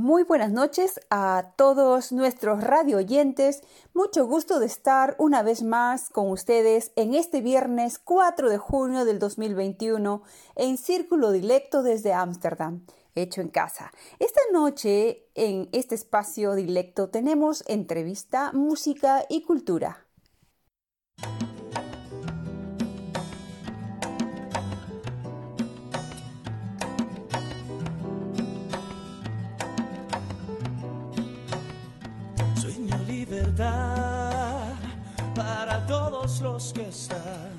Muy buenas noches a todos nuestros radio oyentes. Mucho gusto de estar una vez más con ustedes en este viernes 4 de junio del 2021 en Círculo Dilecto desde Ámsterdam, hecho en casa. Esta noche en este espacio dilecto tenemos entrevista, música y cultura. Para todos los que están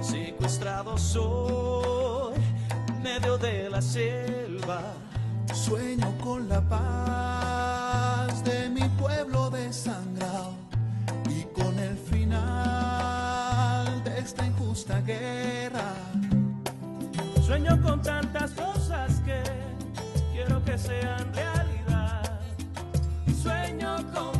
secuestrados hoy, medio de la selva. Sueño con la paz de mi pueblo desangrado y con el final de esta injusta guerra. Sueño con tantas cosas que quiero que sean realidad. Sueño con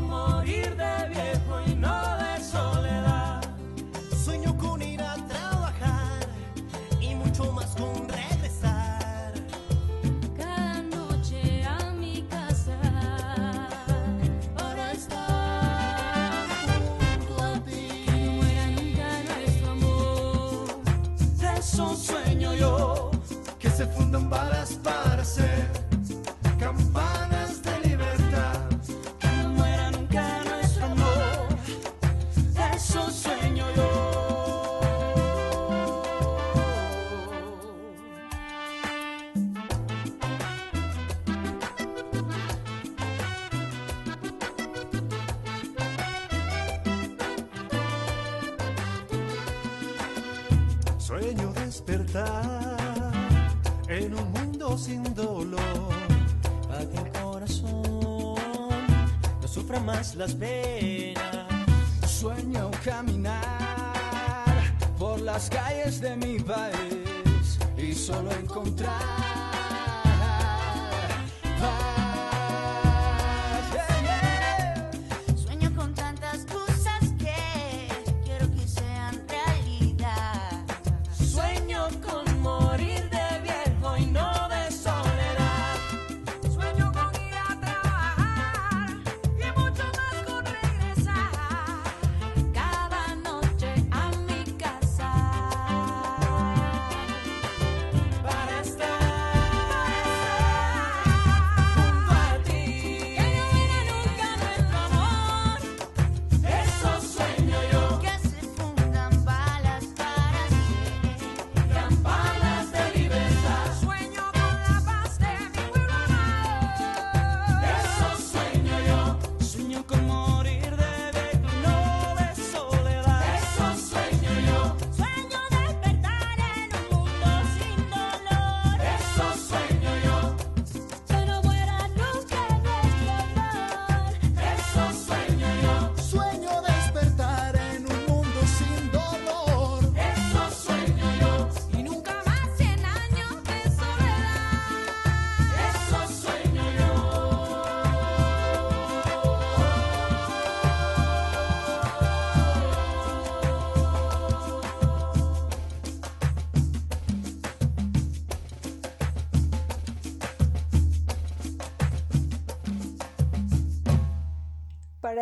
las penas.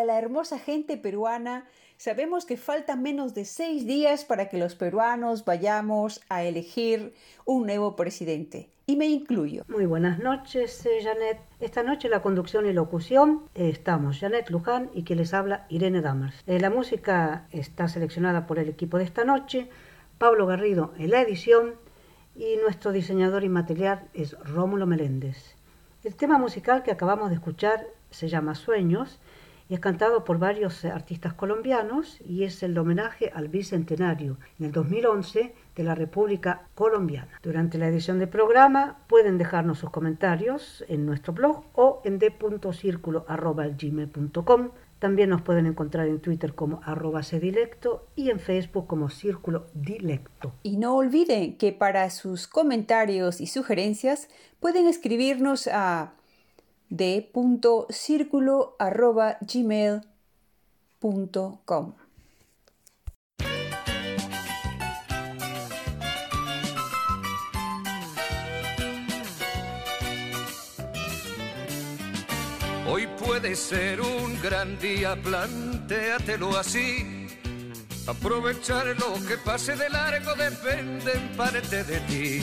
Para la hermosa gente peruana, sabemos que faltan menos de seis días para que los peruanos vayamos a elegir un nuevo presidente. Y me incluyo. Muy buenas noches, eh, Janet. Esta noche la conducción y locución eh, estamos Janet Luján y que les habla Irene Damers. Eh, la música está seleccionada por el equipo de esta noche, Pablo Garrido en la edición y nuestro diseñador y material es Rómulo Meléndez. El tema musical que acabamos de escuchar se llama Sueños es cantado por varios eh, artistas colombianos y es el homenaje al bicentenario en el 2011 de la República Colombiana. Durante la edición del programa pueden dejarnos sus comentarios en nuestro blog o en d.circulo.gmail.com. También nos pueden encontrar en Twitter como arroba y en Facebook como Círculo Dilecto. Y no olviden que para sus comentarios y sugerencias pueden escribirnos a d.circulo.gmail.com. Hoy puede ser un gran día, plantéatelo así. Aprovechar lo que pase de largo depende en parte de ti.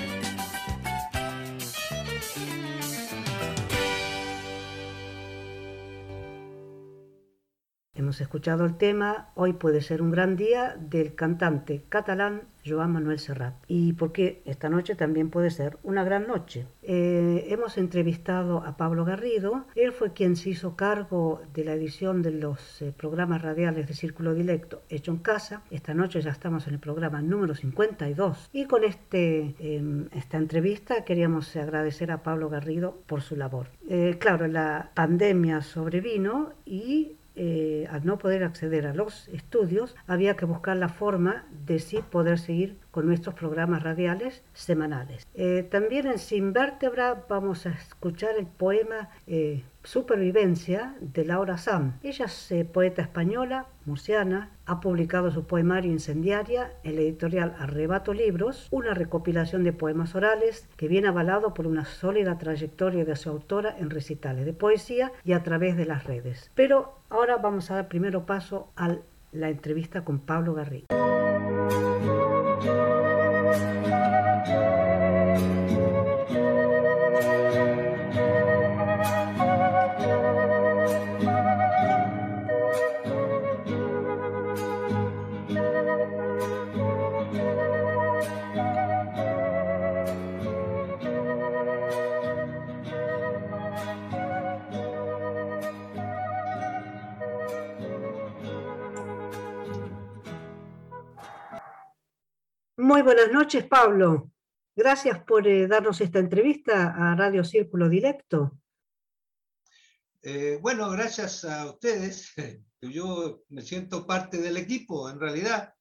Hemos escuchado el tema Hoy puede ser un gran día del cantante catalán Joan Manuel Serrat. Y porque esta noche también puede ser una gran noche. Eh, hemos entrevistado a Pablo Garrido. Él fue quien se hizo cargo de la edición de los eh, programas radiales de Círculo Directo hecho en casa. Esta noche ya estamos en el programa número 52. Y con este, eh, esta entrevista queríamos agradecer a Pablo Garrido por su labor. Eh, claro, la pandemia sobrevino y eh, al no poder acceder a los estudios, había que buscar la forma de sí poder seguir con nuestros programas radiales semanales. Eh, también en Sin Vértebra vamos a escuchar el poema eh, Supervivencia de Laura Sam. Ella es eh, poeta española, murciana, ha publicado su poemario Incendiaria en la editorial Arrebato Libros, una recopilación de poemas orales que viene avalado por una sólida trayectoria de su autora en recitales de poesía y a través de las redes. Pero ahora vamos a dar primero paso a la entrevista con Pablo Garrido. Muy buenas noches, Pablo. Gracias por eh, darnos esta entrevista a Radio Círculo Directo. Eh, bueno, gracias a ustedes. Yo me siento parte del equipo, en realidad,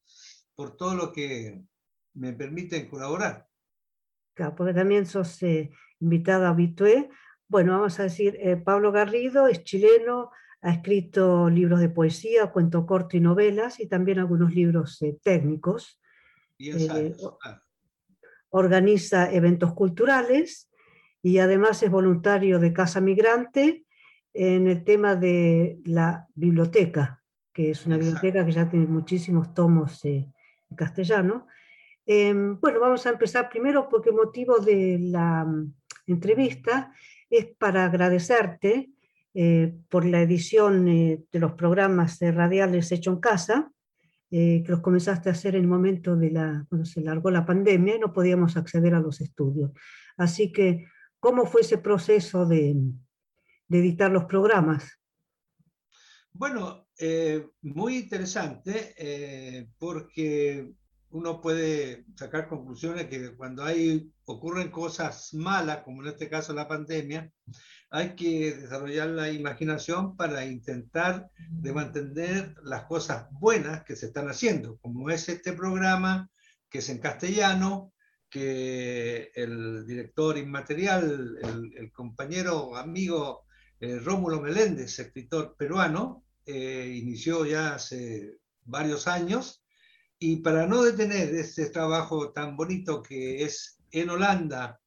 por todo lo que me permiten colaborar. Claro, porque también sos eh, invitado habitué. Bueno, vamos a decir, eh, Pablo Garrido es chileno, ha escrito libros de poesía, cuento corto y novelas, y también algunos libros técnicos. Y Eh, claro. organiza eventos culturales y además es voluntario de Casa Migrante en el tema de la biblioteca, que es una Exacto. biblioteca que ya tiene muchísimos tomos eh, en castellano. Em, bueno, vamos a empezar primero porque motivo de la mm, entrevista es para agradecerte eh, por la edición de los programas radiales hecho en casa, eh, que los comenzaste a hacer en el momento de la, cuando se largó la pandemia y no podíamos acceder a los estudios. Así que, ¿cómo fue ese proceso de, de editar los programas? Bueno, eh, muy interesante eh, porque uno puede sacar conclusiones que cuando hay, ocurren cosas malas, como en este caso la pandemia, hay que desarrollar la imaginación para intentar de mantener las cosas buenas que se están haciendo, como es este programa que es en castellano, que el director inmaterial, el, el compañero, amigo eh, Rómulo Meléndez, escritor peruano, eh, inició ya hace varios años, y para no detener este trabajo tan bonito que es en Holanda,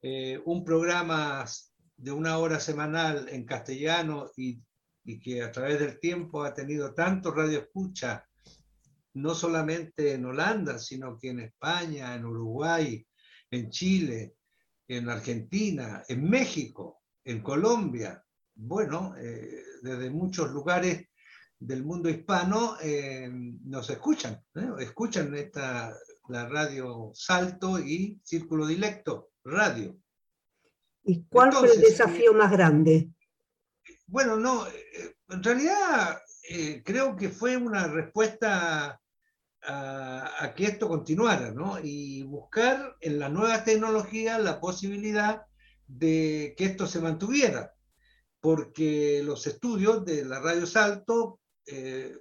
eh, un programa de una hora semanal en castellano y, que a través del tiempo ha tenido tanto radio escucha, no solamente en Holanda, sino que en España, en Uruguay, en Chile, en Argentina, en México, en Colombia, bueno, eh, desde muchos lugares del mundo hispano eh, nos escuchan, ¿eh? escuchan esta, la radio Salto y Círculo Dilecto, radio. ¿Y cuál Entonces, fue el desafío más grande? Bueno, no, en realidad creo que fue una respuesta a, a, que esto continuara, ¿no? Y buscar en la nueva tecnología la posibilidad de que esto se mantuviera porque los estudios de la Radio Salto eh,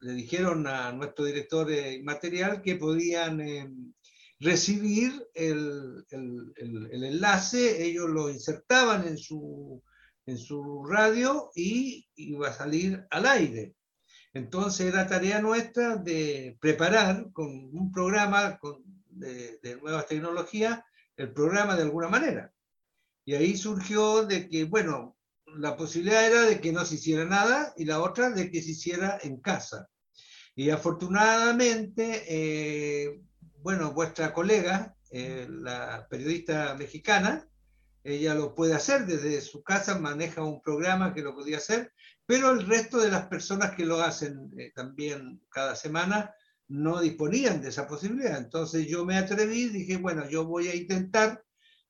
le dijeron a nuestro director eh, material que podían eh, recibir el, el, el, enlace, ellos lo insertaban en su, en su radio y iba a salir al aire. Entonces era tarea nuestra de preparar con un programa con, de, de nuevas tecnologías el programa de alguna manera. Y ahí surgió de que, bueno, la posibilidad era de que no se hiciera nada y la otra de que se hiciera en casa. Y afortunadamente, eh, bueno, vuestra colega, eh, la periodista mexicana, ella lo puede hacer desde su casa, maneja un programa que lo podía hacer, pero el resto de las personas que lo hacen eh, también cada semana no disponían de esa posibilidad. Entonces yo me atreví, dije, bueno, yo voy a intentar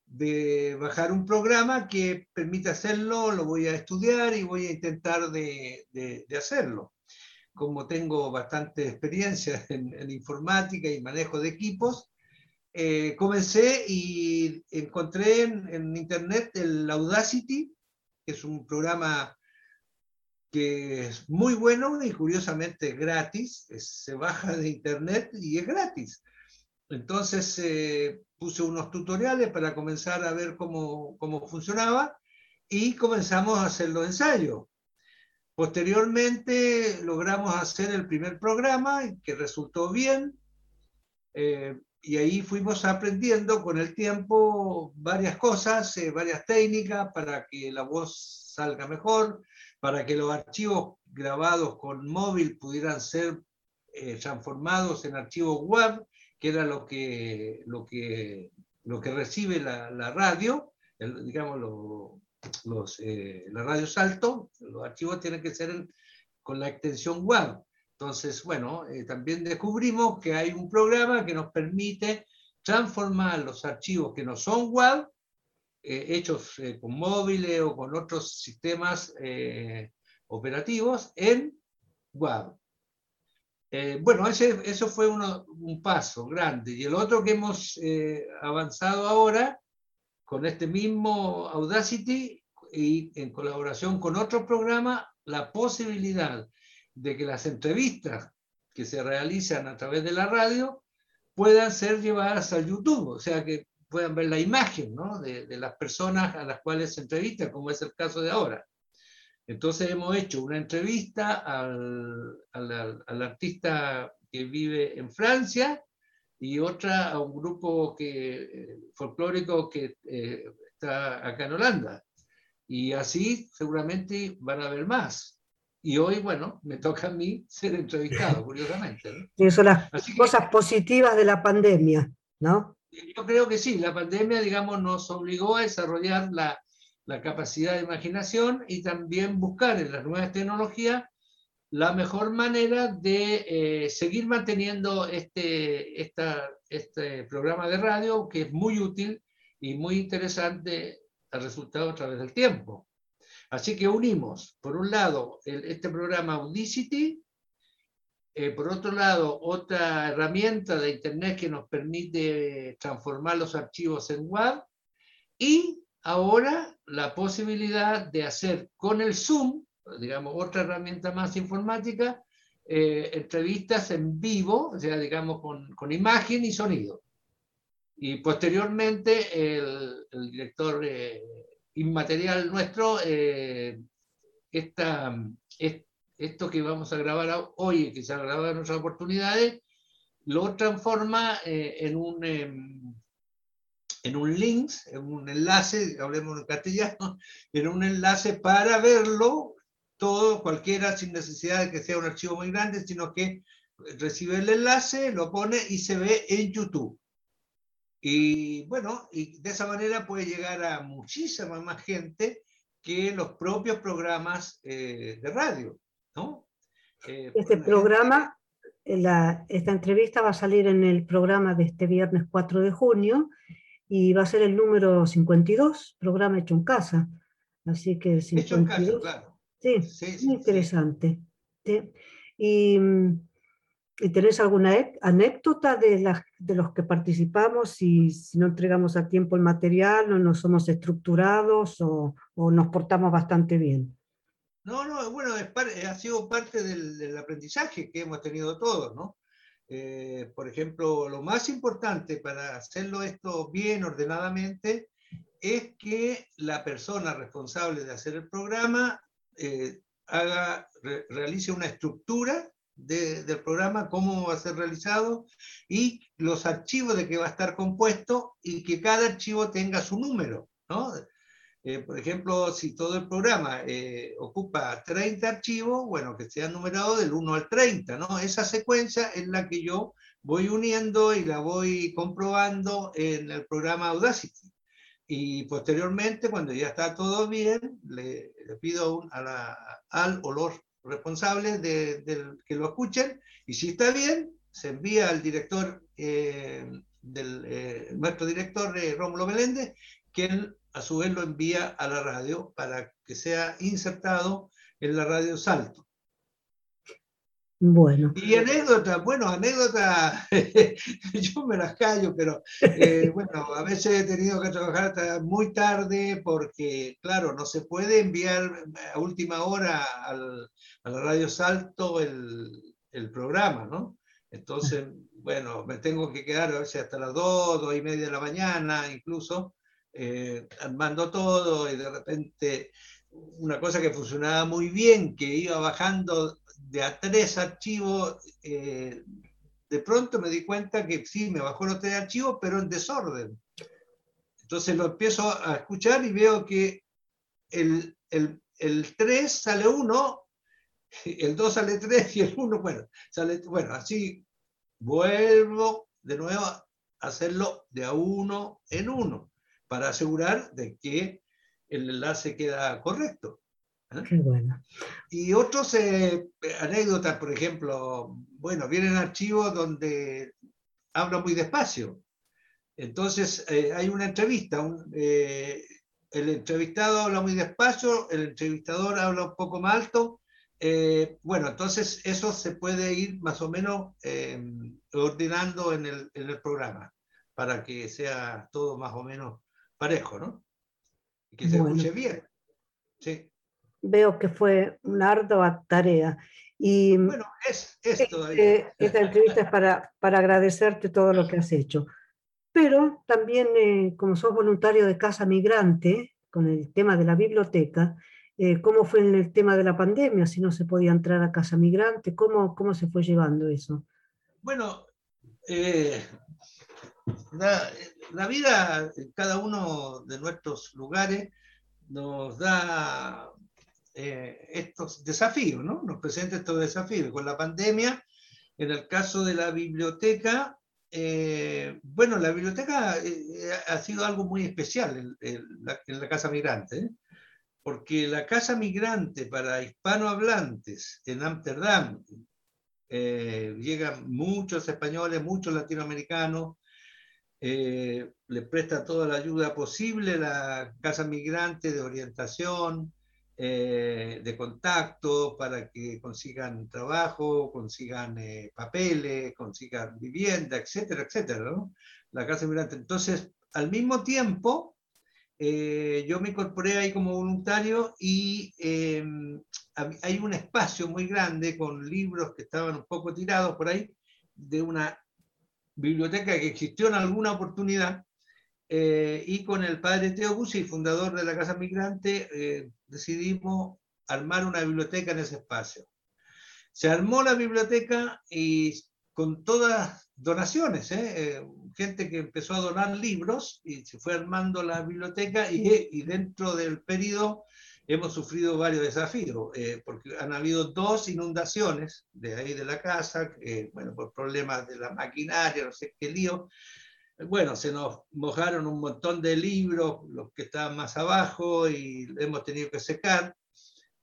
de bajar un programa que permita hacerlo, lo voy a estudiar y voy a intentar de, hacerlo. Como tengo bastante experiencia en, informática y manejo de equipos, eh, comencé y encontré en, internet el Audacity, que es un programa que es muy bueno y curiosamente gratis, es, se baja de internet y es gratis. Entonces eh, puse unos tutoriales para comenzar a ver cómo, cómo funcionaba y comenzamos a hacer los ensayos. Posteriormente logramos hacer el primer programa que resultó bien. Eh, y ahí fuimos aprendiendo con el tiempo varias cosas, eh, varias técnicas para que la voz salga mejor, para que los archivos grabados con móvil pudieran ser eh, transformados en archivos web que era lo que, lo que, lo que recibe la, radio, digamos, lo, los, eh, la radio salto, los archivos tienen que ser con la extensión web. Entonces, bueno, eh, también descubrimos que hay un programa que nos permite transformar los archivos que no son web, eh, hechos eh, con móviles o con otros sistemas eh, operativos, en web. Eh, bueno, ese, eso fue un paso grande. Y el otro que hemos avanzado ahora, con este mismo Audacity y en colaboración con otro programa, la posibilidad de que las entrevistas que se realizan a través de la radio puedan ser llevadas a YouTube, o sea, que puedan ver la imagen ¿no? de, las personas a las cuales se entrevistan, como es el caso de ahora. Entonces hemos hecho una entrevista al, al, al, artista que vive en Francia y otra a un grupo que, eh, folclórico que eh, está acá en Holanda. Y así seguramente van a haber más. Y hoy, bueno, me toca a mí ser entrevistado, curiosamente. ¿no? Y son las así cosas que, positivas de la pandemia, ¿no? yo creo que sí, la pandemia, digamos, nos obligó a desarrollar la, la capacidad de imaginación y también buscar en las nuevas tecnologías la mejor manera de eh, seguir manteniendo este, esta- este programa de radio que es muy útil y muy interesante al resultado a través del tiempo. Así que unimos, por un lado, el- este programa Audacity, eh, por otro lado, otra herramienta de Internet que nos permite transformar los archivos en web y ahora la posibilidad de hacer con el Zoom, digamos, otra herramienta más informática, eh, entrevistas en vivo, o sea, digamos, con, con imagen y sonido. Y posteriormente el, el director eh, inmaterial nuestro, eh, esta, es- esto que vamos a grabar hoy, que se ha grabado en otras oportunidades, lo transforma eh, en un... em, en un link, en un enlace, hablemos en castellano, en un enlace para verlo todo, cualquiera, sin necesidad de que sea un archivo muy grande, sino que recibe el enlace, lo pone y se ve en YouTube. Y bueno, y de esa manera puede llegar a muchísima más gente que los propios programas eh, de radio, ¿no? Eh, Este programa, la- esta entrevista va a salir en el programa de este viernes 4 de junio y va a ser el número 52, programa hecho en casa. Así que Hecho en casa, 52. claro. Sí, Sí, sí, muy interesante. sí. Y, mm, ¿y tenés alguna anécdota de, las, de los que participamos si, si no entregamos a tiempo el material o no somos estructurados o, o nos portamos bastante bien? No, no, bueno, es par- ha sido parte del, del aprendizaje que hemos tenido todos, ¿no? Eh, por ejemplo, lo más importante para hacerlo esto bien ordenadamente es que la persona responsable de hacer el programa eh, haga, re- realice una estructura de- del programa, cómo va a ser realizado y los archivos de que va a estar compuesto y que cada archivo tenga su número, ¿no? Eh, por ejemplo, si todo el programa eh, ocupa 30 archivos, bueno, que sean numerados del 1 al 30, ¿no? Esa secuencia es la que yo voy uniendo y la voy comprobando en el programa Audacity. Y posteriormente, cuando ya está todo bien, le, pido a la- al o los responsables de, que lo escuchen, y si está bien, se envía al director, eh, del, eh, nuestro director eh, Rómulo Meléndez, él a su vez lo envía a la radio para que sea insertado en la radio Salto. Bueno, Y anécdotas, bueno, anécdotas, yo me las callo, pero eh, bueno, a veces he tenido que trabajar hasta muy tarde porque, claro, no se puede enviar a última hora al- a la radio Salto el, el programa, ¿no? Entonces, bueno, me tengo que quedar a veces hasta las 2, 2 y media de la mañana, incluso, eh, armando todo y de repente una cosa que funcionaba muy bien, que iba bajando de a tres archivos, eh, de pronto me di cuenta que sí, me bajó los tres archivos, pero en desorden. Entonces lo empiezo a escuchar y veo que el, el, el 3 sale 1, el 2 sale 3 y el 1, bueno, sale, bueno, así vuelvo de nuevo a hacerlo de a uno en uno para asegurar de que el enlace queda correcto. ¿Eh? qué bueno. Y otros eh, anécdotas, por ejemplo, bueno, vienen archivos donde habla muy despacio. Entonces eh, hay una entrevista, un, eh, el entrevistado habla muy despacio, el entrevistador habla un poco más alto. eh, bueno, entonces eso se puede ir más o menos eh, ordenando en el, en el programa para que sea todo más o menos parejo, ¿no? Y que se Bueno. escuche bien. Sí. Veo que fue una ardua tarea. Y Bueno, es, es eh, esta entrevista es para, para agradecerte todo lo que has hecho. Pero también, eh, como sos voluntario de Casa Migrante, con el tema de la biblioteca, eh, ¿cómo fue en el tema de la pandemia? Si no se podía entrar a Casa Migrante, ¿cómo, cómo se fue llevando eso? Bueno, eh, la, la vida en cada uno de nuestros lugares nos da eh, estos desafíos, ¿no? Nos presenta estos desafíos. Con la pandemia, en el caso de la biblioteca, eh, bueno, la biblioteca eh, ha sido algo muy especial en, la, Casa Migrante, porque la Casa Migrante para hispanohablantes en Ámsterdam, llegan muchos españoles, muchos latinoamericanos, le presta toda la ayuda posible la Casa Migrante de orientación, eh, de contacto para que consigan trabajo, consigan eh, papeles, consigan vivienda, etcétera, etcétera. La Casa Migrante. Entonces, al mismo tiempo, eh, yo me incorporé ahí como voluntario y hay un espacio muy grande con libros que estaban un poco tirados por ahí, de una biblioteca que existió en alguna oportunidad, eh, y con el padre Teo Guzzi, fundador de la Casa Migrante, eh, decidimos armar una biblioteca en ese espacio. Se armó la biblioteca y con todas donaciones, ¿eh? Eh, gente que empezó a donar libros y se fue armando la biblioteca y, y dentro del periodo hemos sufrido varios desafíos, eh, porque han habido dos inundaciones de ahí de la casa, bueno, por problemas de la maquinaria, no sé qué lío. Bueno, se nos mojaron un montón de libros, los que estaban más abajo, y hemos tenido que secar.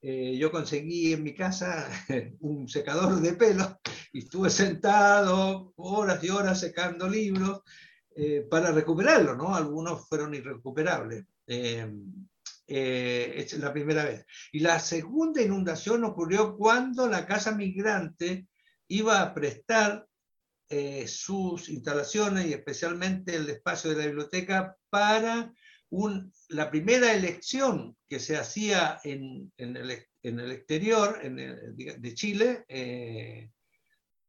Eh, yo conseguí en mi casa un secador de pelo y estuve sentado horas y horas secando libros eh, para recuperarlos, ¿no? Algunos fueron irrecuperables. Eh, es la primera vez. Y la segunda inundación ocurrió cuando la Casa Migrante iba a prestar eh, sus instalaciones y especialmente el espacio de la biblioteca para la primera elección que se hacía en el exterior en el- de Chile eh,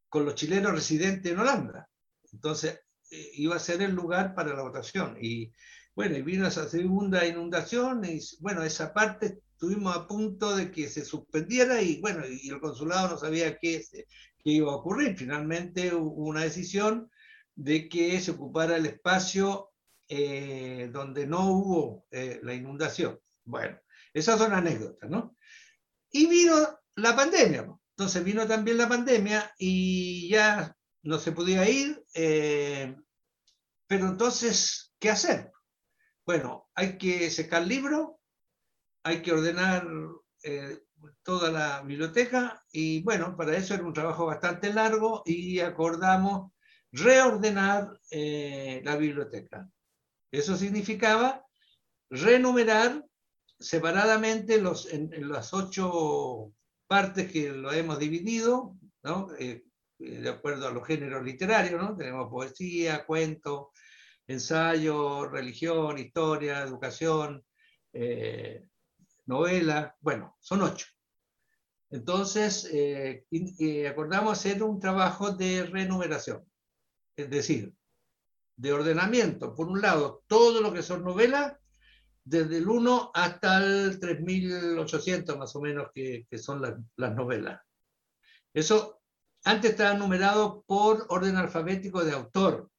con los chilenos residentes en Holanda. Entonces, eh, iba a ser el lugar para la votación. Y bueno, y vino esa segunda inundación y bueno, esa parte estuvimos a punto de que se suspendiera y bueno, y el consulado no sabía qué, se- qué iba a ocurrir. Finalmente hubo una decisión de que se ocupara el espacio eh, donde no hubo eh, la inundación. Bueno, esas son anécdotas, ¿no? Y vino la pandemia. ¿no? Entonces vino también la pandemia y ya no se podía ir, eh, pero entonces, ¿qué hacer? Bueno, hay que secar libros, hay que ordenar eh, toda la biblioteca y bueno, para eso era un trabajo bastante largo y acordamos reordenar eh, la biblioteca. Eso significaba renumerar separadamente los, en, las ocho partes que lo hemos dividido, ¿no? Eh, de acuerdo a los géneros literarios, ¿no? Tenemos poesía, cuento, ensayo, religión, historia, educación, novela, bueno, son ocho. Entonces, eh, y acordamos hacer un trabajo de renumeración, es decir, de ordenamiento. Por un lado, todo lo que son novelas, desde el 1 hasta el 3800 más o menos, que, son las, las novelas. Eso antes estaba numerado por orden alfabético de autor.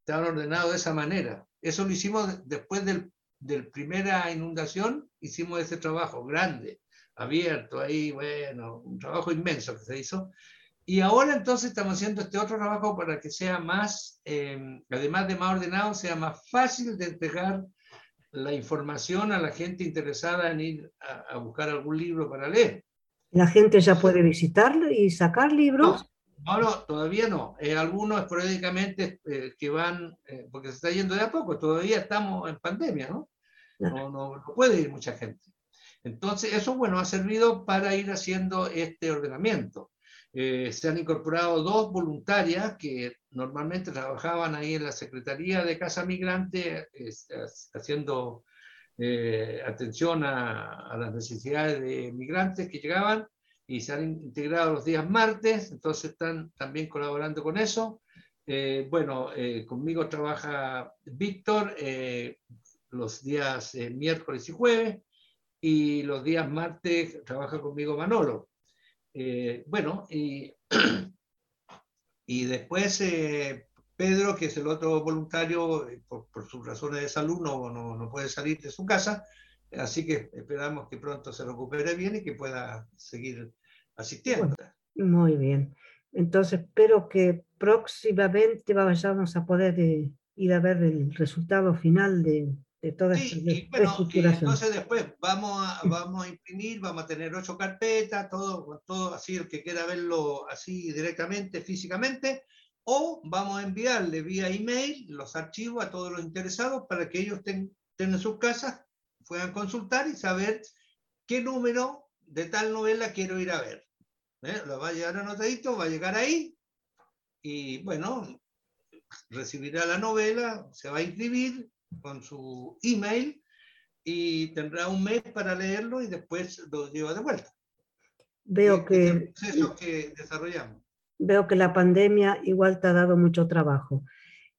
Estaban ordenados de esa manera. Eso lo hicimos de- después del, del primera inundación, hicimos ese trabajo grande, abierto ahí, bueno, un trabajo inmenso que se hizo. Y ahora entonces estamos haciendo este otro trabajo para que sea más, eh, además de más ordenado, sea más fácil de entregar la información a la gente interesada en ir a, a buscar algún libro para leer. La gente ya puede visitarlo y sacar libros. No, no, todavía no. Eh, algunos esporádicamente eh, que van, eh, porque se está yendo de a poco, todavía estamos en pandemia, ¿no? No, no, puede ir mucha gente. Entonces, eso, bueno, ha servido para ir haciendo este ordenamiento. Eh, se han incorporado dos voluntarias que normalmente trabajaban ahí en la Secretaría de Casa Migrante, haciendo eh, atención a, a las necesidades de migrantes que llegaban y se han integrado los días martes, entonces están también colaborando con eso. Eh, bueno, conmigo trabaja Víctor los días eh, miércoles y jueves y los días martes trabaja conmigo Manolo. Eh, bueno, y, y después eh, Pedro, que es el otro voluntario, por, por sus razones de salud no, no, no puede salir de su casa, así que esperamos que pronto se recupere bien y que pueda seguir asistiendo. Muy bien. Entonces espero que próximamente vayamos a poder ir a ver el resultado final de, de toda esta Sí, y bueno, y entonces después vamos a, vamos a imprimir, vamos a tener ocho carpetas, todo, todo así, el que quiera verlo así directamente, físicamente, o vamos a enviarle vía email los archivos a todos los interesados para que ellos ten- tengan en sus casas, puedan consultar y saber qué número de tal novela quiero ir a ver. ¿eh? Lo va a llegar anotadito, va a llegar ahí, y bueno, recibirá la novela, se va a inscribir con su email y tendrá un mes para leerlo y después lo lleva de vuelta. Veo Este es el que, proceso que desarrollamos. veo que la pandemia igual te ha dado mucho trabajo.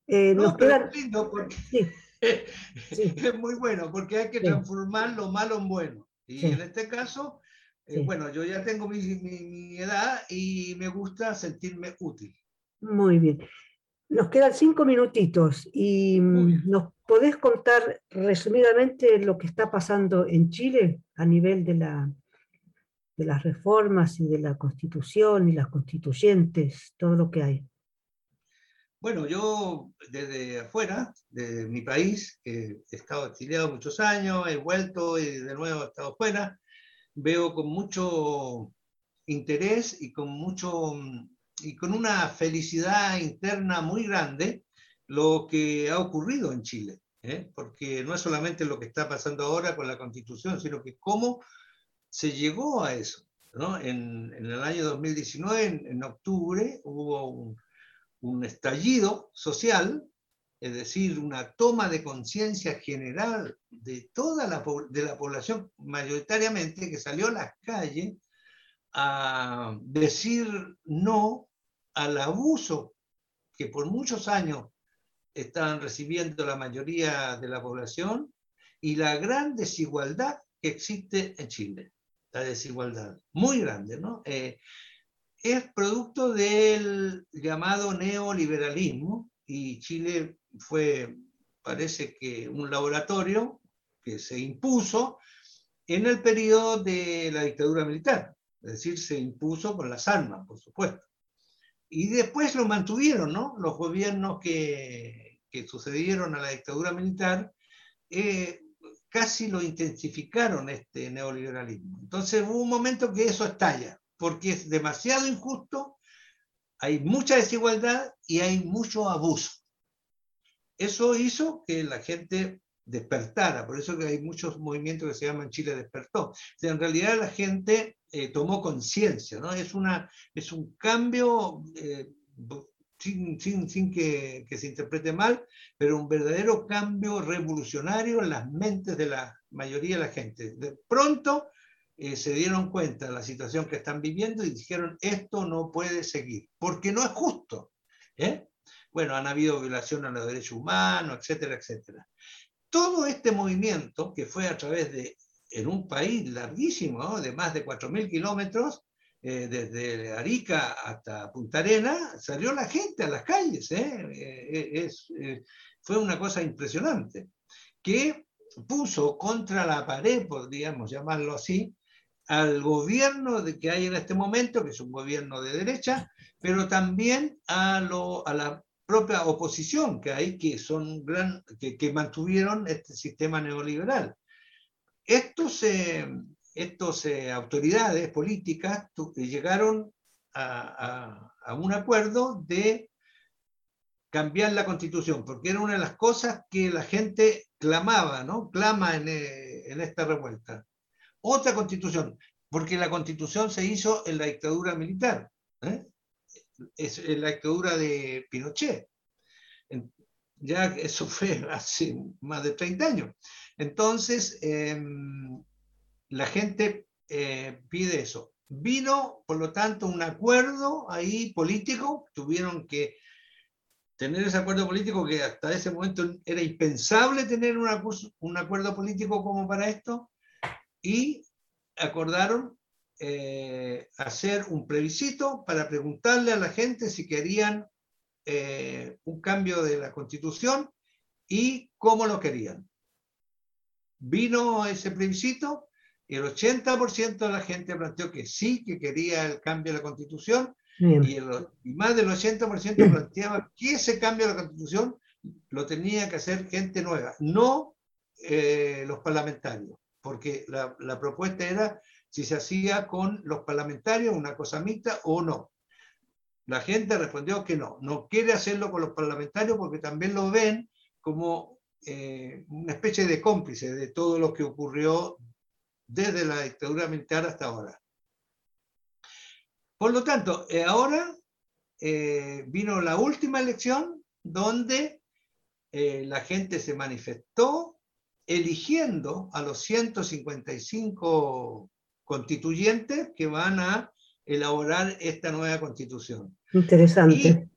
Eh, No, nos quedan, es lindo porque sí, sí. es muy bueno, porque hay que Sí. transformar lo malo en bueno. Y en este caso, eh, bueno, yo ya tengo mi, mi- mi edad y me gusta sentirme útil. Muy bien. Nos quedan cinco minutitos y mm. ¿nos podés contar resumidamente lo que está pasando en Chile a nivel de la, de las reformas y de la constitución y las constituyentes, todo lo que hay? Bueno, yo desde afuera, de mi país, que he estado exiliado muchos años, he vuelto y de nuevo he estado fuera, veo con mucho interés y con mucho mm, y con una felicidad interna muy grande lo que ha ocurrido en Chile, ¿eh? porque no es solamente lo que está pasando ahora con la Constitución, sino que cómo se llegó a eso. ¿no? En, en el año 2019, en, en octubre, hubo un, un estallido social, es decir, una toma de conciencia general de toda la, de la población, mayoritariamente, que salió a las calles a decir no al abuso que por muchos años estaban recibiendo la mayoría de la población y la gran desigualdad que existe en Chile. La desigualdad, muy grande, ¿no? Eh, es producto del llamado neoliberalismo y Chile fue, parece que un laboratorio que se impuso en el periodo de la dictadura militar, es decir, se impuso con las armas, por supuesto. Y después lo mantuvieron, ¿no? Los gobiernos que, que sucedieron a la dictadura militar eh, casi lo intensificaron este neoliberalismo. Entonces hubo un momento que eso estalla, porque es demasiado injusto, hay mucha desigualdad y hay mucho abuso. Eso hizo que la gente despertara, por eso que hay muchos movimientos que se llaman Chile despertó. O sea, en realidad la gente eh, tomó conciencia, ¿no? Es, una, es un cambio, eh, sin, sin, sin que, que se interprete mal, pero un verdadero cambio revolucionario en las mentes de la mayoría de la gente. De pronto eh, se dieron cuenta de la situación que están viviendo y dijeron, esto no puede seguir, porque no es justo. ¿eh? Bueno, han habido violaciones a los derechos humanos, etcétera, etcétera. Todo este movimiento, que fue a través de, en un país larguísimo, ¿no? de más de 4.000 kilómetros, eh, desde Arica hasta Punta Arena, salió la gente a las calles. ¿eh? Eh, es, eh, fue una cosa impresionante, que puso contra la pared, podríamos llamarlo así, al gobierno de que hay en este momento, que es un gobierno de derecha, pero también a, lo, a la propia oposición que hay, que, son gran, que, que mantuvieron este sistema neoliberal. Estos, eh, estos eh, autoridades políticas tu, llegaron a, a, a, un acuerdo de cambiar la constitución, porque era una de las cosas que la gente clamaba, ¿no? Clama en, eh, en esta revuelta. Otra constitución, porque la constitución se hizo en la dictadura militar, ¿eh? es en la dictadura de Pinochet. Ya eso fue hace más de 30 años. Entonces, eh, la gente eh, pide eso. Vino, por lo tanto, un acuerdo ahí político, tuvieron que tener ese acuerdo político que hasta ese momento era impensable tener un, acuerdo, un acuerdo político como para esto, y acordaron eh, hacer un plebiscito para preguntarle a la gente si querían eh, un cambio de la constitución y cómo lo querían. Vino ese plebiscito y el 80% de la gente planteó que sí, que quería el cambio de la constitución. Y, el- y más del 80% planteaba que ese cambio a la constitución lo tenía que hacer gente nueva, no eh, los parlamentarios, porque la, la propuesta era si se hacía con los parlamentarios, una cosa mixta o no. La gente respondió que no, no quiere hacerlo con los parlamentarios porque también lo ven como eh, una especie de cómplice de todo lo que ocurrió desde la dictadura militar hasta ahora. Por lo tanto, eh, ahora eh, vino la última elección donde eh, la gente se manifestó eligiendo a los 155 constituyentes que van a elaborar esta nueva constitución. Interesante.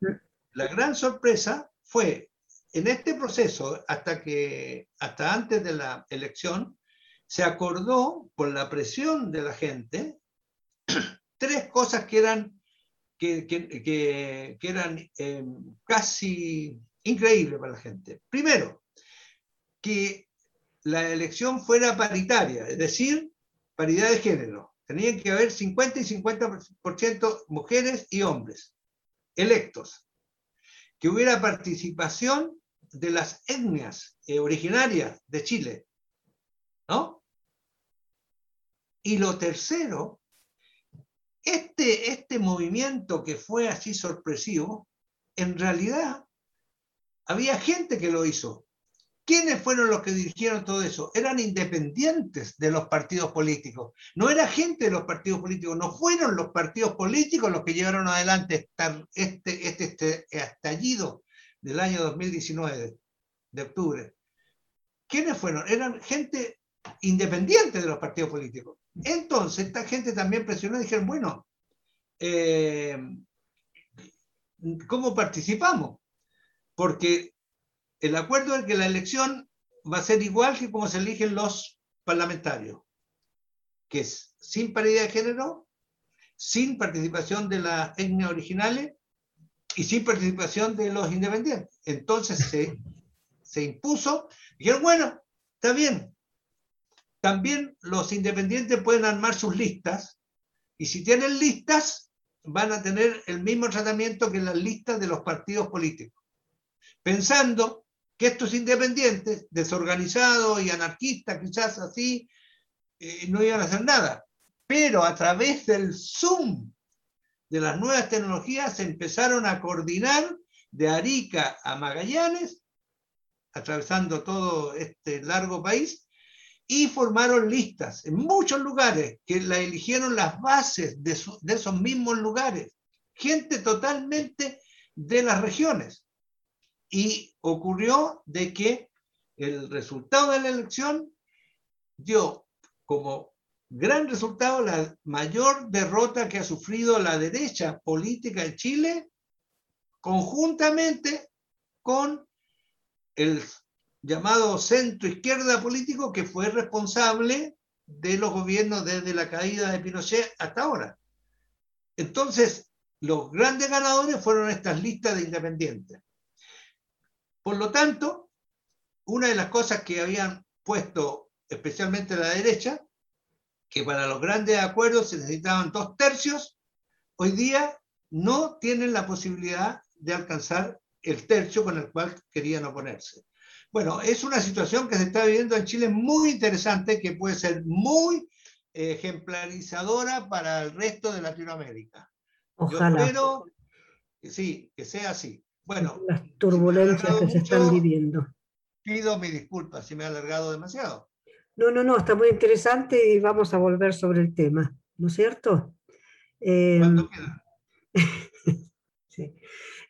La gran sorpresa fue en este proceso, hasta que hasta antes de la elección, se acordó por la presión de la gente tres cosas que eran que, eran eh, casi increíbles para la gente. Primero, que la elección fuera paritaria, es decir, paridad de género. Tenían que haber 50 y 50% mujeres y hombres electos. Que hubiera participación de las etnias eh, originarias de Chile. ¿No? Y lo tercero, este, este movimiento que fue así sorpresivo, en realidad había gente que lo hizo. ¿Quiénes fueron los que dirigieron todo eso? Eran independientes de los partidos políticos. No era gente de los partidos políticos, no fueron los partidos políticos los que llevaron adelante este, este, este estallido del año 2019, de octubre. ¿Quiénes fueron? Eran gente independiente de los partidos políticos. Entonces, esta gente también presionó y dijeron, bueno, eh, ¿cómo participamos? Porque el acuerdo es que la elección va a ser igual que como se eligen los parlamentarios, que es sin paridad de género, sin participación de las etnias originales y sin participación de los independientes. Entonces se, se impuso, dijeron, bueno, está bien. También los independientes pueden armar sus listas y si tienen listas van a tener el mismo tratamiento que las listas de los partidos políticos. Pensando que estos independientes, desorganizados y anarquistas, quizás así, eh, no iban a hacer nada. Pero a través del Zoom, de las nuevas tecnologías, se empezaron a coordinar de Arica a Magallanes, atravesando todo este largo país, y formaron listas en muchos lugares que la eligieron las bases de, de esos mismos lugares. Gente totalmente de las regiones. Y ocurrió de que el resultado de la elección dio como gran resultado la mayor derrota que ha sufrido la derecha política en Chile conjuntamente con el llamado centro izquierda político que fue responsable de los gobiernos desde la caída de Pinochet hasta ahora. Entonces, los grandes ganadores fueron estas listas de independientes. Por lo tanto, una de las cosas que habían puesto especialmente la derecha, que para los grandes acuerdos se necesitaban dos tercios, hoy día no tienen la posibilidad de alcanzar el tercio con el cual querían oponerse. Bueno, es una situación que se está viviendo en Chile muy interesante, que puede ser muy eh, ejemplarizadora para el resto de Latinoamérica. Ojalá. Yo espero que sí, que sea así. Bueno, Las turbulencias que se están mucho. viviendo. pido mi disculpas si me he alargado demasiado. No, no, no, está muy interesante y vamos a volver sobre el tema, ¿no es cierto? Eh, Cuando quiera. sí.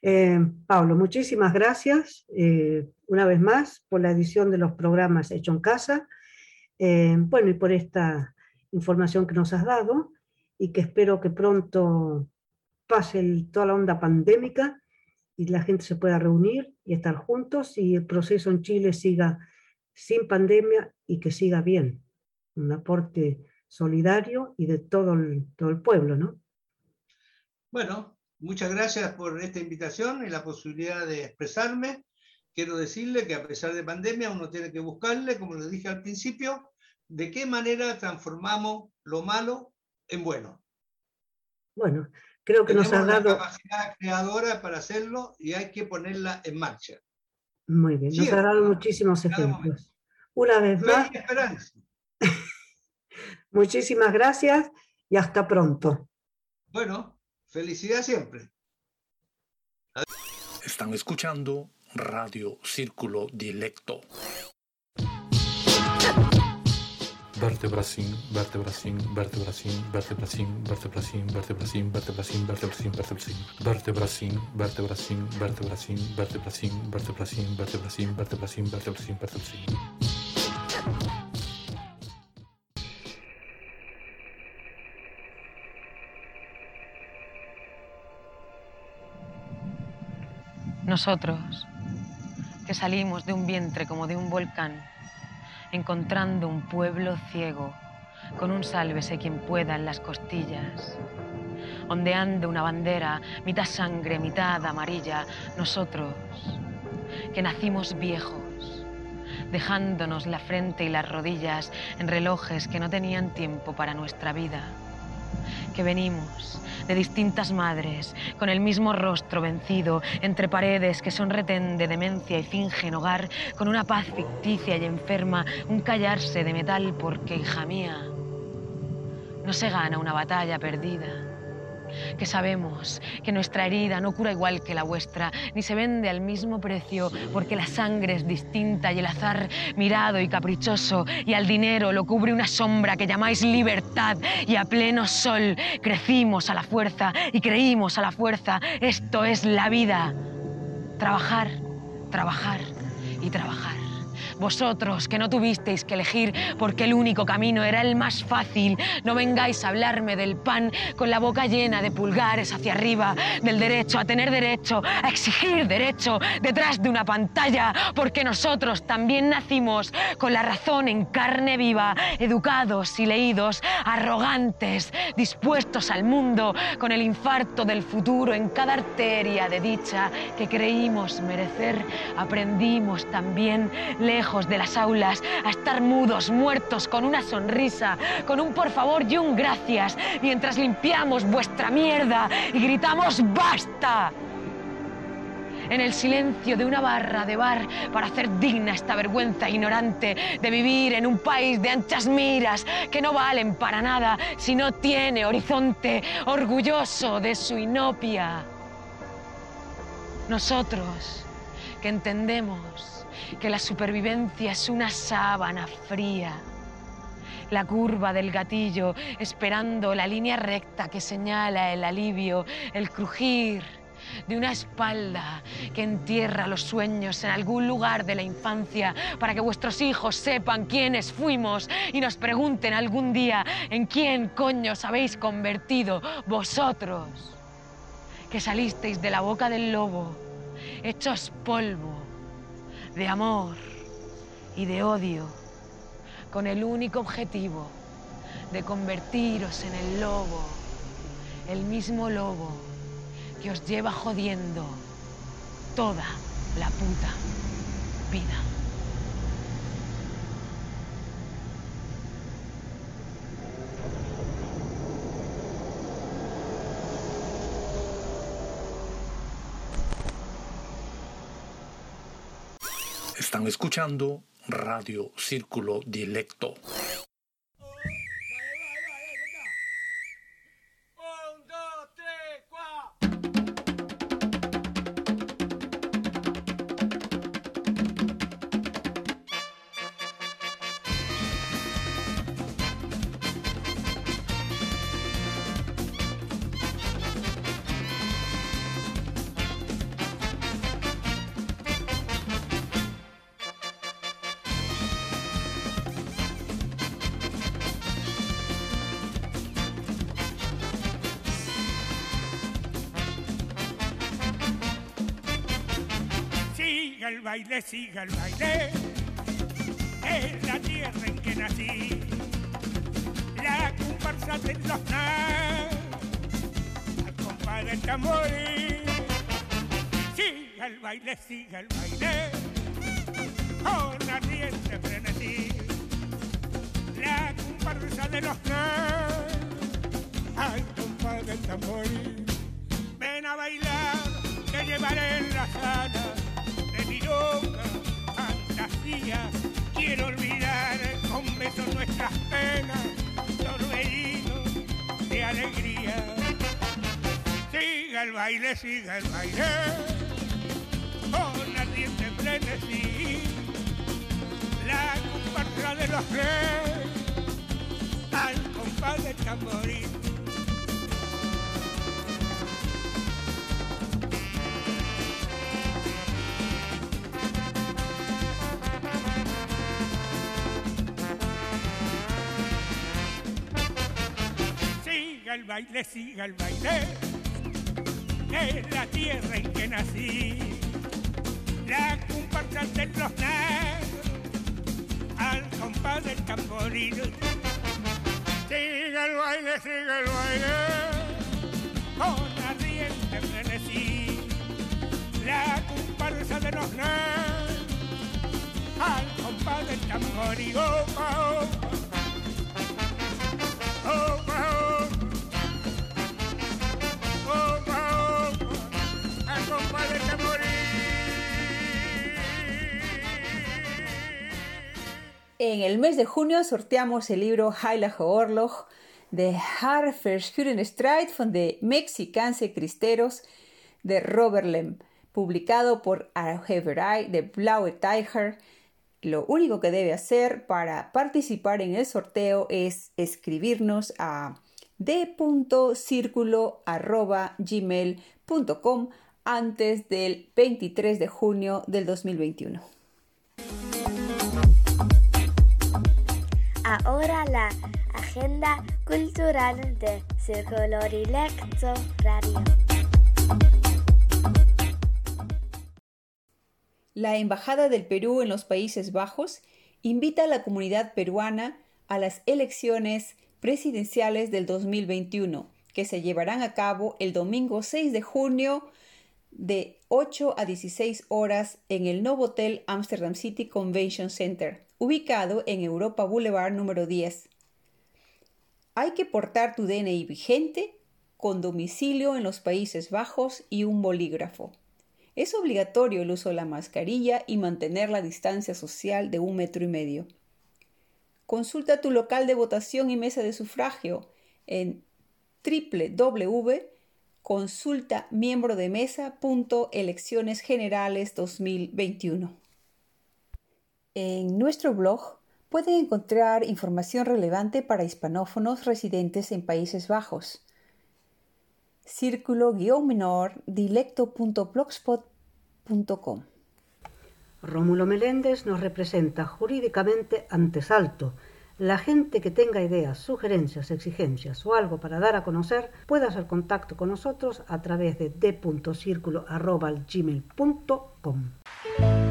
Eh, Pablo, muchísimas gracias eh, una vez más por la edición de los programas Hecho en Casa, eh, bueno, y por esta información que nos has dado y que espero que pronto pase el- toda la onda pandémica y la gente se pueda reunir y estar juntos y el proceso en Chile siga sin pandemia y que siga bien. Un aporte solidario y de todo el, todo el pueblo, ¿no? Bueno, muchas gracias por esta invitación y la posibilidad de expresarme. Quiero decirle que a pesar de pandemia uno tiene que buscarle, como le dije al principio, de qué manera transformamos lo malo en bueno. Bueno, Creo que nos ha la dado, capacidad creadora para hacerlo y hay que ponerla en marcha. Muy bien, nos ha Siempre, dado muchísimos ejemplos. Una vez Fe más, y esperanza. muchísimas gracias y hasta pronto. Bueno, felicidad siempre. Están escuchando Radio Círculo Dilecto. Vertebracin, vertebracin, vertebracin, vertebracin, vertebracin, vertebracin, vertebracin, vertebracin, vertebracin, vertebracin, vertebracin, vertebracin, vertebracin, vertebracin, vertebracin, vertebracin, vertebracin, vertebracin. Nosotros, que salimos de un vientre como de un volcán, encontrando un pueblo ciego, con un sálvese quien pueda en las costillas, ondeando una bandera, mitad sangre, mitad amarilla, nosotros, que nacimos viejos, dejándonos la frente y las rodillas en relojes que no tenían tiempo para nuestra vida, que venimos de distintas madres, con el mismo rostro vencido, entre paredes que son retén de demencia y fingen hogar, con una paz ficticia y enferma, un callarse de metal porque, hija mía, no se gana una batalla perdida. Que sabemos que nuestra herida no cura igual que la vuestra, ni se vende al mismo precio, porque la sangre es distinta y el azar mirado y caprichoso, y al dinero lo cubre una sombra que llamáis libertad, y a pleno sol crecimos a la fuerza y creímos a la fuerza. Esto es la vida. Trabajar, trabajar y trabajar. Vosotros que no tuvisteis que elegir porque el único camino era el más fácil, no vengáis a hablarme del pan con la boca llena de pulgares hacia arriba, del derecho a tener derecho, a exigir derecho detrás de una pantalla, porque nosotros también nacimos con la razón en carne viva, educados y leídos, arrogantes, dispuestos al mundo, con el infarto del futuro en cada arteria de dicha que creímos merecer, aprendimos también lejos de las aulas, a estar mudos, muertos, con una sonrisa, con un por favor y un gracias, mientras limpiamos vuestra mierda y gritamos ¡basta! En el silencio de una barra de bar para hacer digna esta vergüenza ignorante de vivir en un país de anchas miras que no valen para nada si no tiene horizonte, orgulloso de su inopia. Nosotros, que entendemos que la supervivencia es una sábana fría. La curva del gatillo esperando la línea recta que señala el alivio, el crujir de una espalda que entierra los sueños en algún lugar de la infancia para que vuestros hijos sepan quiénes fuimos y nos pregunten algún día en quién coño os habéis convertido vosotros, que salisteis de la boca del lobo, hechos polvo de amor y de odio, con el único objetivo de convertiros en el lobo, el mismo lobo que os lleva jodiendo toda la puta vida. Están escuchando Radio Círculo Dilecto. Siga el baile, siga el baile, es la tierra en que nací. La comparsa de los al del tambor. Siga el baile, siga el baile, con ardiente frenesí. La comparsa de los al compás del tambor. a bailar, te llevaré en de mi loca fantasía. Quiero olvidar con besos nuestras penas, torbellinos de alegría. Siga el baile, siga el baile, con ardiente frenesí. La comparsa de los reyes, al compás del tamboril. Siga el baile, siga el baile, es la tierra en que nací. La comparsa de los negros, al compás del tamboril. Siga el baile, siga el baile, con ardiente frenesí. La comparsa de los negros, al compás del tamboril. Opa. Opa, En el mes de junio sorteamos el libro Heilige Oorlog de Haar Verschurenstrijd von de Mexicaanse Cristeros de Robert Lem, publicado por Uitgeverij de Blauwe Tiger. Lo único que debe hacer para participar en el sorteo es escribirnos a d.circulo.gmail.com antes del 23 de junio del 2021. Ahora la agenda cultural de Círculo Directo Radio. La Embajada del Perú en los Países Bajos invita a la comunidad peruana a las elecciones presidenciales del 2021, que se llevarán a cabo el domingo 6 de junio de 8 a 16 horas en el Novotel Amsterdam City Convention Center, ubicado en Europa Boulevard número 10. Hay que portar tu DNI vigente, con domicilio en los Países Bajos y un bolígrafo. Es obligatorio el uso de la mascarilla y mantener la distancia social de un metro y medio. Consulta tu local de votación y mesa de sufragio en www.consultamiembrodemesa.eleccionesgenerales 2021. En nuestro blog pueden encontrar información relevante para hispanófonos residentes en Países Bajos. Círculo-menor dilecto.blogspot.com Rómulo Meléndez nos representa jurídicamente ante Salto. La gente que tenga ideas, sugerencias, exigencias o algo para dar a conocer puede hacer contacto con nosotros a través de d.circulo.gmail.com.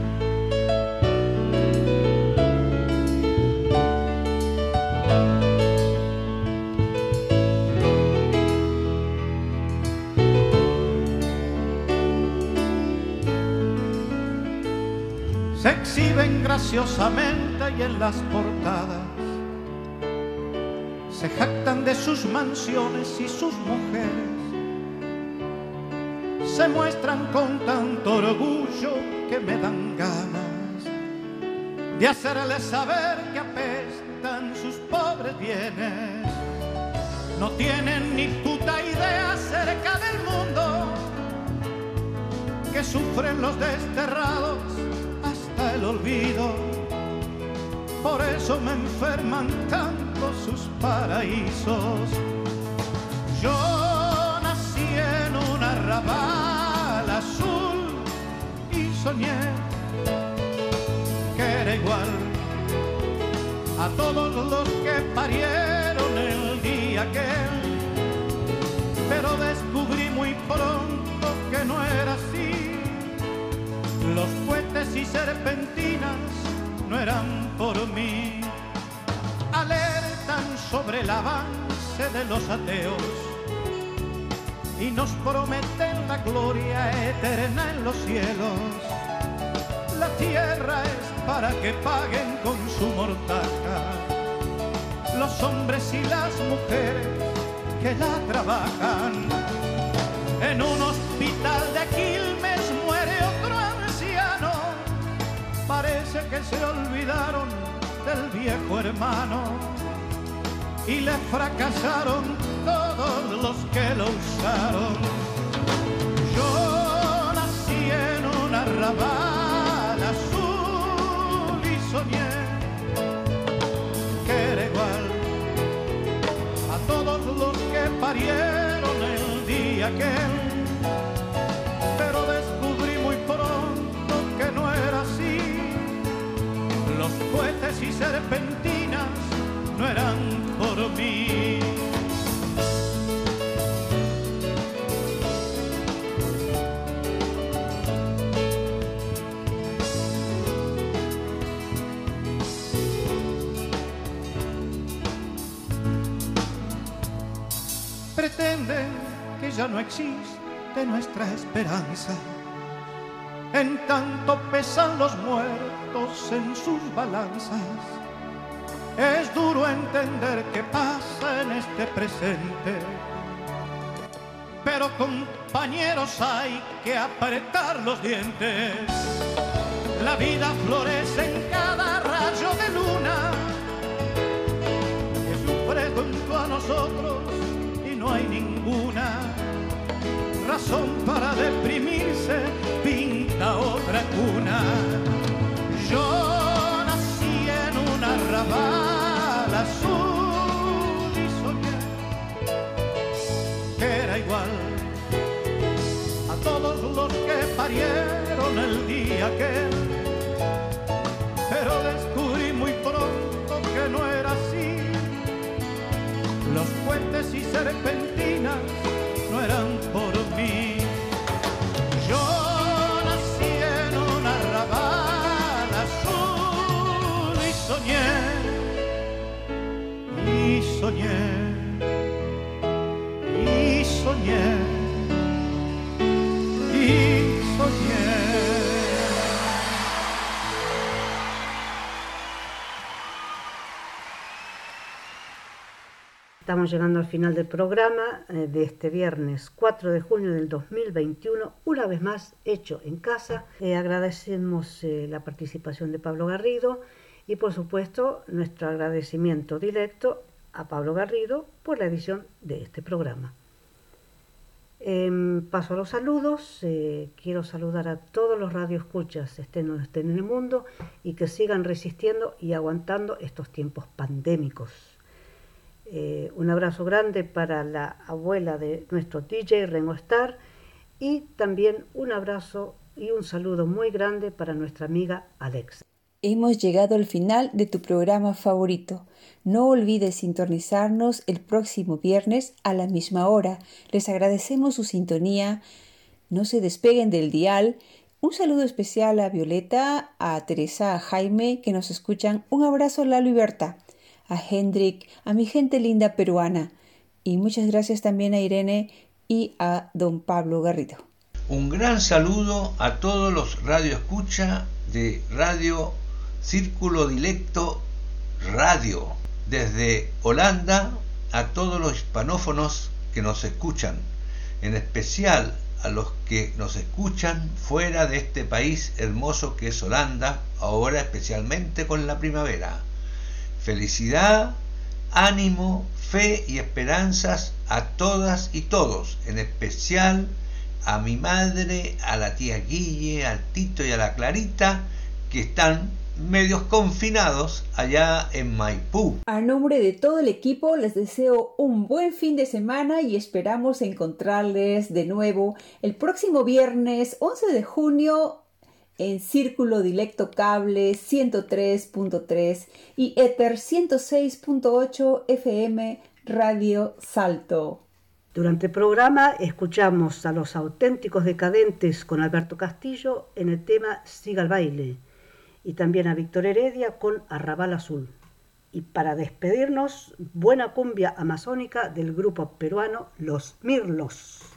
exhiben graciosamente y en las portadas se jactan de sus mansiones y sus mujeres, se muestran con tanto orgullo que me dan ganas de hacerles saber que apestan sus pobres bienes. No tienen ni puta idea acerca del mundo que sufren los desterrados olvido. Por eso me enferman tanto sus paraísos. Yo nací en un arrabal azul y soñé que era igual a todos los que parieron el día aquel. Y serpentinas no eran por mí. Alertan sobre el avance de los ateos y nos prometen la gloria eterna en los cielos. La tierra es para que paguen con su mortaja los hombres y las mujeres que la trabajan en unos de Quilmes que se olvidaron del viejo hermano y le fracasaron todos los que lo usaron. Yo nací en un arrabal azul y soñé que era igual a todos los que parieron el día aquel. Cohetes y serpentinas no eran por mí. Pretenden que ya no existe nuestra esperanza. En tanto pesan los muertos en sus balanzas. Es duro entender qué pasa en este presente. Pero compañeros hay que apretar los dientes. La vida florece en cada rayo de luna. Que sufre junto a nosotros y no hay ninguna razón para deprimirse. Pinta otra cuna. Yo nací en un arrabal azul y soñé que era igual a todos los que parieron el día que pero descubrí muy pronto que no era así los puentes y serpentinas Estamos llegando al final del programa eh, de este viernes 4 de junio del 2021, una vez más hecho en casa. Eh, agradecemos eh, la participación de Pablo Garrido y por supuesto nuestro agradecimiento directo a Pablo Garrido por la edición de este programa. Em, paso a los saludos. quiero saludar a todos los radioescuchas, estén donde estén en el mundo, y que sigan resistiendo y aguantando estos tiempos pandémicos. Eh, un abrazo grande para la abuela de nuestro DJ Rengo Star y también un abrazo y un saludo muy grande para nuestra amiga Alexa. Hemos llegado al final de tu programa favorito. No olvides sintonizarnos el próximo viernes a la misma hora. Les agradecemos su sintonía. No se despeguen del dial. Un saludo especial a Violeta, a Teresa, a Jaime que nos escuchan. Un abrazo a Lalo y Berta, a Hendrik, a mi gente linda peruana. Y muchas gracias también a Irene y a don Pablo Garrido. Un gran saludo a todos los radioescucha de Radio Círculo Dilecto Radio. Desde Holanda a todos los hispanófonos que nos escuchan, en especial a los que nos escuchan fuera de este país hermoso que es Holanda, ahora especialmente con la primavera. Felicidad, ánimo, fe y esperanzas a todas y todos, en especial a mi madre, a la tía Guille, al Tito y a la Clarita, que están medios confinados allá en Maipú. A nombre de todo el equipo les deseo un buen fin de semana y esperamos encontrarles de nuevo el próximo viernes 11 de junio en Círculo Dilecto Cable 103.3 y Ether 106.8 FM Radio Salto. Durante el programa escuchamos a los auténticos decadentes con Alberto Castillo en el tema Siga el baile y también a Víctor Heredia con Arrabal Azul. Y para despedirnos, buena cumbia amazónica del grupo peruano Los Mirlos.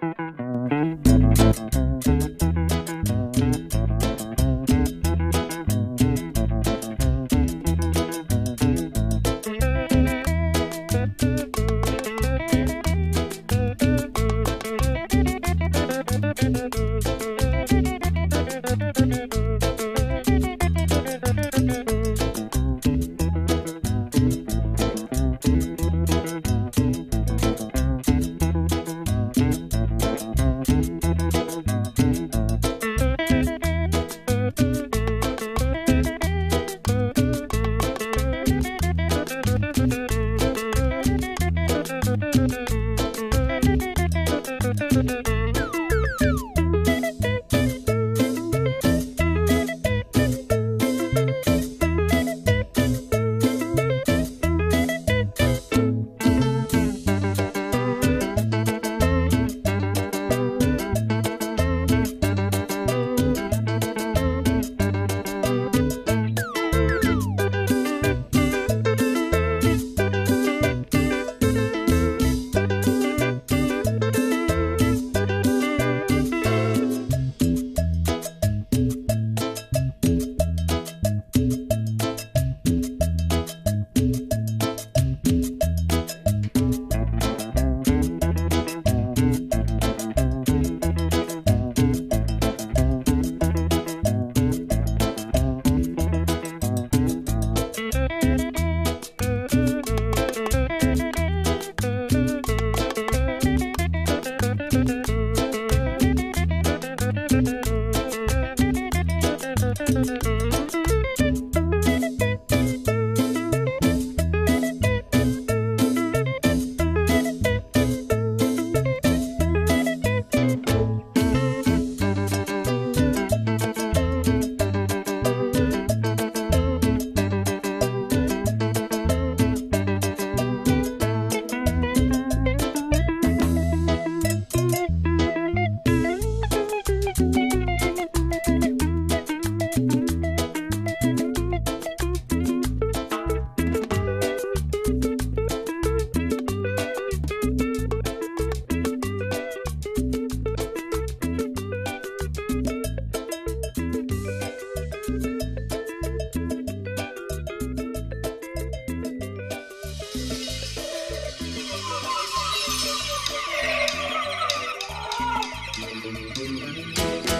Música